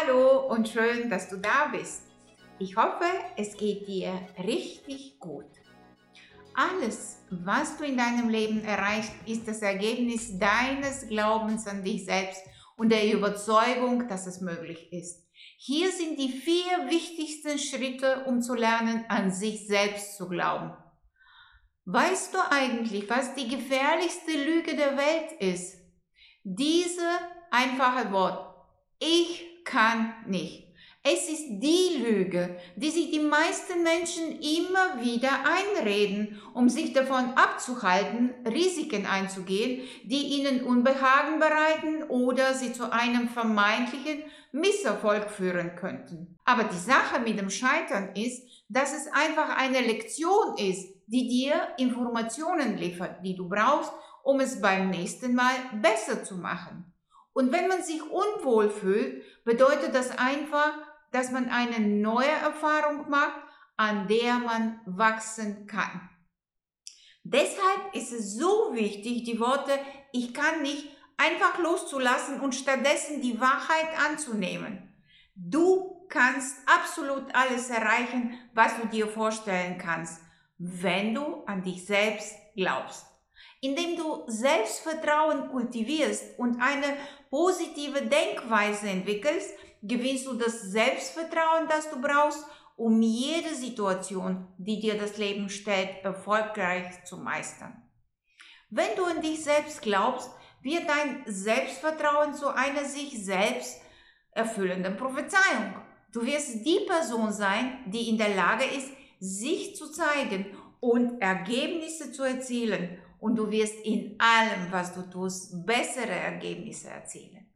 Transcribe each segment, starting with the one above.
Hallo und schön, dass du da bist. Ich hoffe, es geht dir richtig gut. Alles, was du in deinem Leben erreicht, ist das Ergebnis deines Glaubens an dich selbst und der Überzeugung, dass es möglich ist. Hier sind die vier wichtigsten Schritte, um zu lernen, an sich selbst zu glauben. Weißt du eigentlich, was die gefährlichste Lüge der Welt ist? Diese einfache Wort. Ich kann nicht. Es ist die Lüge, die sich die meisten Menschen immer wieder einreden, um sich davon abzuhalten, Risiken einzugehen, die ihnen Unbehagen bereiten oder sie zu einem vermeintlichen Misserfolg führen könnten. Aber die Sache mit dem Scheitern ist, dass es einfach eine Lektion ist, die dir Informationen liefert, die du brauchst, um es beim nächsten Mal besser zu machen. Und wenn man sich unwohl fühlt, bedeutet das einfach, dass man eine neue Erfahrung macht, an der man wachsen kann. Deshalb ist es so wichtig, die Worte ich kann nicht einfach loszulassen und stattdessen die Wahrheit anzunehmen. Du kannst absolut alles erreichen, was du dir vorstellen kannst, wenn du an dich selbst glaubst. Indem du Selbstvertrauen kultivierst und eine positive Denkweise entwickelst, gewinnst du das Selbstvertrauen, das du brauchst, um jede Situation, die dir das Leben stellt, erfolgreich zu meistern. Wenn du an dich selbst glaubst, wird dein Selbstvertrauen zu einer sich selbst erfüllenden Prophezeiung. Du wirst die Person sein, die in der Lage ist, sich zu zeigen und Ergebnisse zu erzielen und du wirst in allem, was du tust, bessere Ergebnisse erzielen.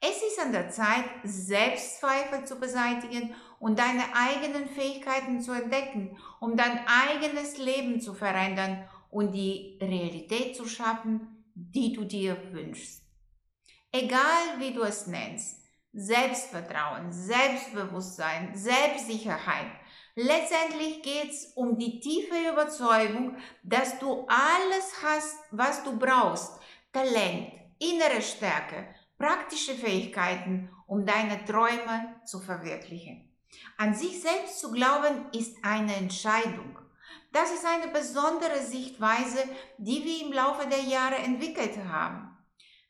Es ist an der Zeit, Selbstzweifel zu beseitigen und deine eigenen Fähigkeiten zu entdecken, um dein eigenes Leben zu verändern und die Realität zu schaffen, die du dir wünschst. Egal wie du es nennst, Selbstvertrauen, Selbstbewusstsein, Selbstsicherheit, Letztendlich geht es um die tiefe Überzeugung, dass du alles hast, was du brauchst. Talent, innere Stärke, praktische Fähigkeiten, um deine Träume zu verwirklichen. An sich selbst zu glauben ist eine Entscheidung. Das ist eine besondere Sichtweise, die wir im Laufe der Jahre entwickelt haben.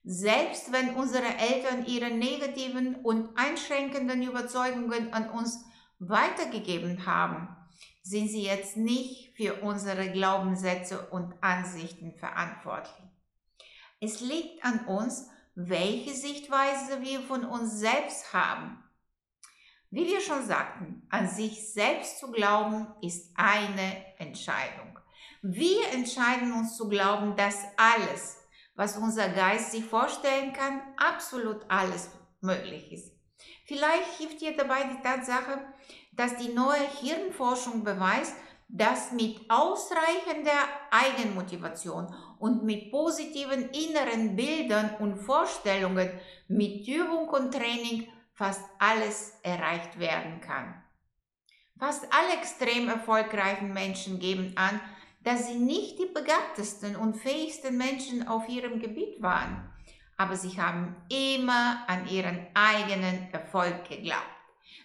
Selbst wenn unsere Eltern ihre negativen und einschränkenden Überzeugungen an uns weitergegeben haben, sind sie jetzt nicht für unsere Glaubenssätze und Ansichten verantwortlich. Es liegt an uns, welche Sichtweise wir von uns selbst haben. Wie wir schon sagten, an sich selbst zu glauben ist eine Entscheidung. Wir entscheiden uns zu glauben, dass alles, was unser Geist sich vorstellen kann, absolut alles möglich ist. Vielleicht hilft dir dabei die Tatsache, dass die neue Hirnforschung beweist, dass mit ausreichender Eigenmotivation und mit positiven inneren Bildern und Vorstellungen, mit Übung und Training fast alles erreicht werden kann. Fast alle extrem erfolgreichen Menschen geben an, dass sie nicht die begabtesten und fähigsten Menschen auf ihrem Gebiet waren aber sie haben immer an ihren eigenen Erfolg geglaubt.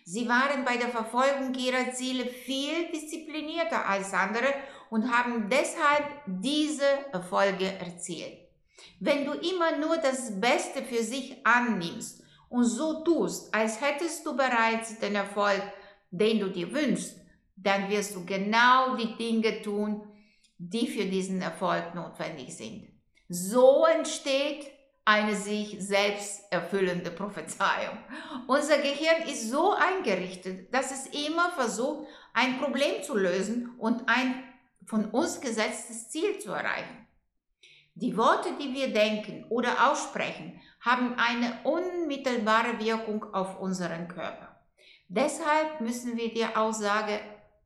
Sie waren bei der Verfolgung ihrer Ziele viel disziplinierter als andere und haben deshalb diese Erfolge erzielt. Wenn du immer nur das Beste für sich annimmst und so tust, als hättest du bereits den Erfolg, den du dir wünschst, dann wirst du genau die Dinge tun, die für diesen Erfolg notwendig sind. So entsteht eine sich selbst erfüllende Prophezeiung. Unser Gehirn ist so eingerichtet, dass es immer versucht, ein Problem zu lösen und ein von uns gesetztes Ziel zu erreichen. Die Worte, die wir denken oder aussprechen, haben eine unmittelbare Wirkung auf unseren Körper. Deshalb müssen wir die Aussage,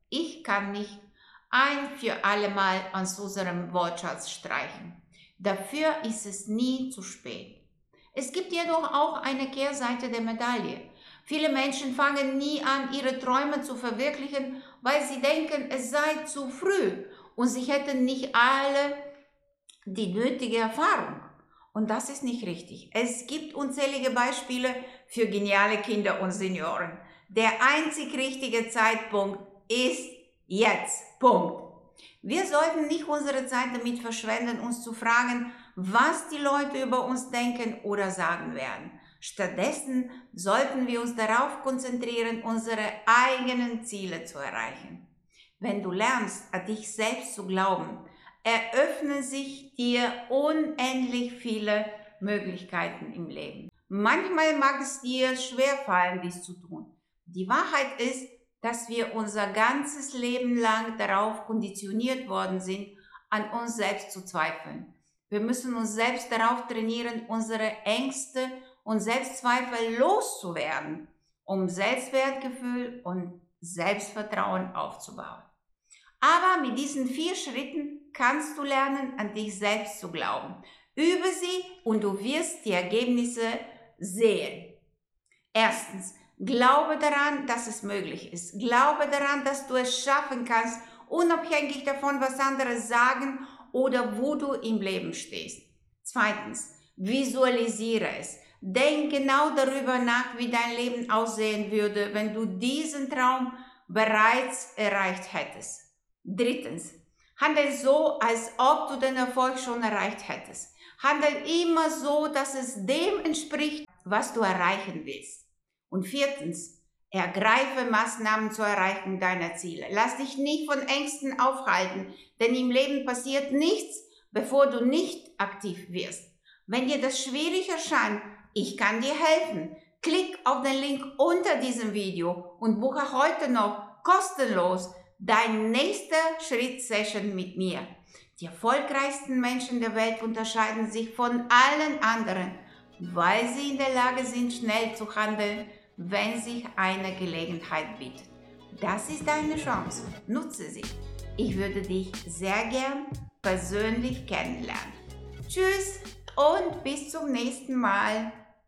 ich kann nicht ein für alle Mal aus unserem Wortschatz streichen. Dafür ist es nie zu spät. Es gibt jedoch auch eine Kehrseite der Medaille. Viele Menschen fangen nie an, ihre Träume zu verwirklichen, weil sie denken, es sei zu früh und sie hätten nicht alle die nötige Erfahrung. Und das ist nicht richtig. Es gibt unzählige Beispiele für geniale Kinder und Senioren. Der einzig richtige Zeitpunkt ist jetzt. Punkt. Wir sollten nicht unsere Zeit damit verschwenden, uns zu fragen, was die Leute über uns denken oder sagen werden. Stattdessen sollten wir uns darauf konzentrieren, unsere eigenen Ziele zu erreichen. Wenn du lernst, an dich selbst zu glauben, eröffnen sich dir unendlich viele Möglichkeiten im Leben. Manchmal mag es dir schwerfallen, dies zu tun. Die Wahrheit ist, dass wir unser ganzes Leben lang darauf konditioniert worden sind, an uns selbst zu zweifeln. Wir müssen uns selbst darauf trainieren, unsere Ängste und Selbstzweifel loszuwerden, um Selbstwertgefühl und Selbstvertrauen aufzubauen. Aber mit diesen vier Schritten kannst du lernen, an dich selbst zu glauben. Übe sie und du wirst die Ergebnisse sehen. Erstens, glaube daran, dass es möglich ist. Glaube daran, dass du es schaffen kannst, unabhängig davon, was andere sagen oder wo du im Leben stehst. Zweitens, visualisiere es. Denk genau darüber nach, wie dein Leben aussehen würde, wenn du diesen Traum bereits erreicht hättest. Drittens, handel so, als ob du den Erfolg schon erreicht hättest. Handel immer so, dass es dem entspricht, was du erreichen willst. Und viertens, ergreife Maßnahmen zur Erreichung deiner Ziele. Lass dich nicht von Ängsten aufhalten, denn im Leben passiert nichts, bevor du nicht aktiv wirst. Wenn dir das schwierig erscheint, ich kann dir helfen. Klick auf den Link unter diesem Video und buche heute noch kostenlos dein nächster Schritt-Session mit mir. Die erfolgreichsten Menschen der Welt unterscheiden sich von allen anderen, weil sie in der Lage sind, schnell zu handeln, wenn sich eine Gelegenheit bietet. Das ist deine Chance. Nutze sie. Ich würde dich sehr gern persönlich kennenlernen. Tschüss und bis zum nächsten Mal.